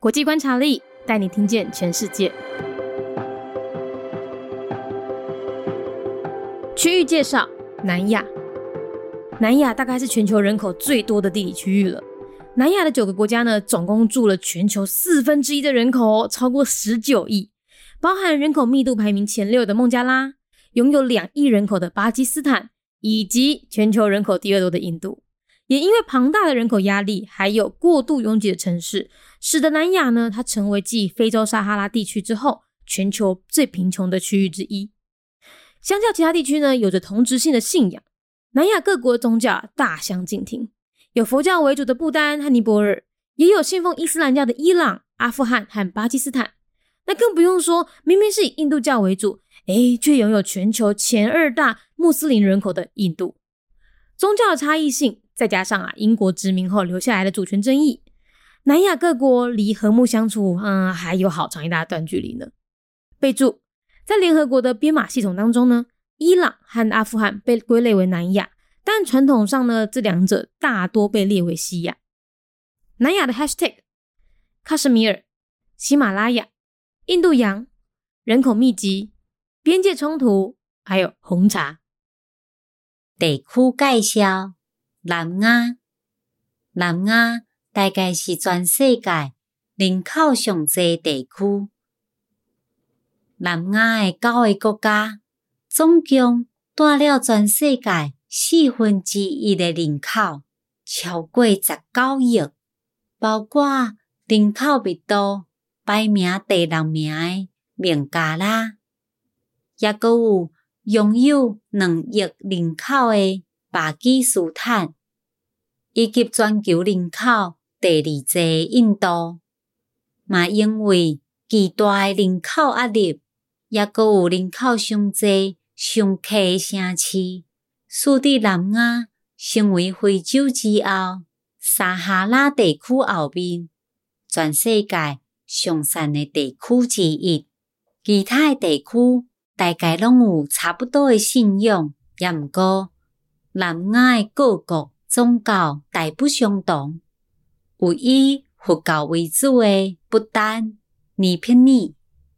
国际观察力带你听见全世界。区域介绍：南亚。南亚大概是全球人口最多的地理区域了。南亚的九个国家呢，总共住了全球四分之一的人口，超过十九亿，包含人口密度排名前六的孟加拉，拥有两亿人口的巴基斯坦，以及全球人口第二多的印度。也因为庞大的人口压力，还有过度拥挤的城市，使得南亚呢，它成为继非洲撒哈拉地区之后，全球最贫穷的区域之一。相较其他地区呢，有着同质性的信仰，南亚各国宗教大相径庭，有佛教为主的不丹和尼泊尔，也有信奉伊斯兰教的伊朗、阿富汗和巴基斯坦。那更不用说，明明是以印度教为主，哎，却拥有全球前二大穆斯林人口的印度。宗教的差异性。再加上啊，英国殖民后留下来的主权争议，南亚各国离和睦相处，嗯，还有好长一大段距离呢。备注：在联合国的编码系统当中呢，伊朗和阿富汗被归类为南亚，但传统上呢，这两者大多被列为西亚。南亚的 Hashtag：喀什米尔、喜马拉雅、印度洋、人口密集、边界冲突，还有红茶。地区介绍。南亚，南亚大概是全世界人口上济地区。南亚的九个国家，总共带了全世界四分之一的人口，超过十九亿，包括人口密度排名第六名的孟加拉，也佫有拥有两亿人口的。巴基斯坦以及全球人口第二济印度，嘛因为巨大诶人口压力，也阁有人口上济、上客诶城市，使得南亚成为非洲之后撒哈拉地区后面全世界上善诶地区之一。其他诶地区大概拢有差不多诶信仰，也毋过。南亚诶各国宗教大不相同，有以佛教为主诶不丹、尼泊尔，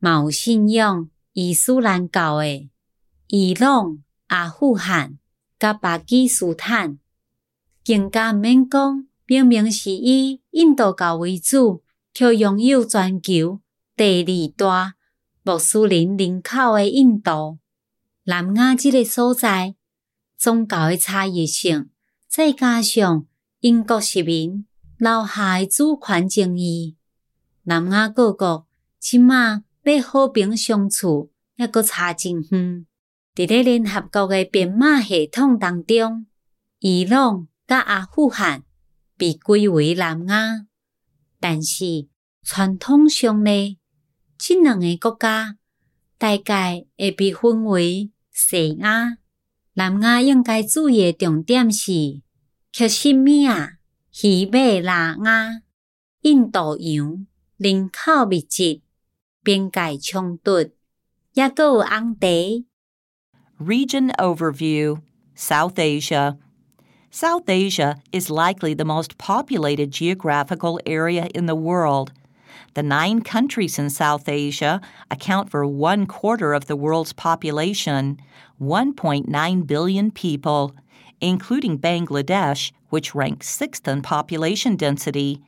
嘛有信仰伊斯兰教诶伊朗、阿富汗、甲巴基斯坦，更加毋免讲，明明是以印度教为主，却拥有全球第二大穆斯林人口诶印度。南亚即个所在。宗教的差异性，再加上英国殖民留下诶主权争议，南亚各国即马要和平相处，抑阁差真远。伫咧联合国诶编码系统当中，伊朗甲阿富汗被归为南亚，但是传统上呢，即两个国家大概会被分为西亚。南亚应该注意的重点是：克什米尔、喜马拉雅、印度洋人口密集、边界冲突，也阁有红茶。Region overview: South Asia. South Asia is likely the most populated geographical area in the world. The nine countries in South Asia account for one quarter of the world's population, 1.9 billion people, including Bangladesh, which ranks sixth in population density,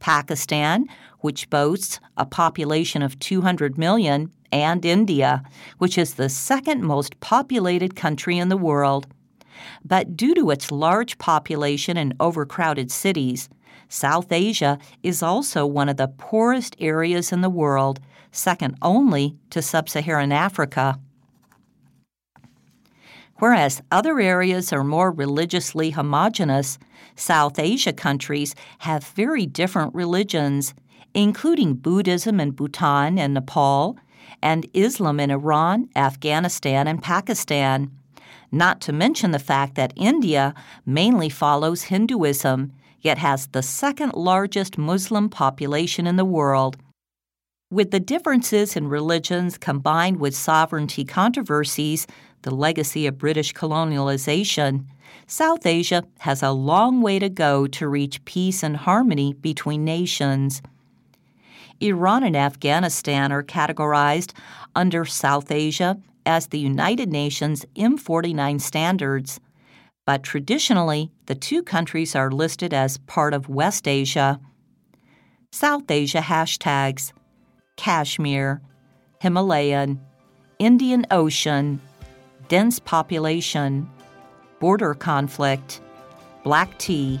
Pakistan, which boasts a population of 200 million, and India, which is the second most populated country in the world. But due to its large population and overcrowded cities, South Asia is also one of the poorest areas in the world, second only to sub Saharan Africa. Whereas other areas are more religiously homogenous, South Asia countries have very different religions, including Buddhism in Bhutan and Nepal, and Islam in Iran, Afghanistan, and Pakistan. Not to mention the fact that India mainly follows Hinduism yet has the second largest Muslim population in the world. With the differences in religions combined with sovereignty controversies, the legacy of British colonialization, South Asia has a long way to go to reach peace and harmony between nations. Iran and Afghanistan are categorized under South Asia as the United Nations M49 standards, but traditionally the two countries are listed as part of West Asia. South Asia hashtags Kashmir, Himalayan, Indian Ocean, dense population, border conflict, black tea.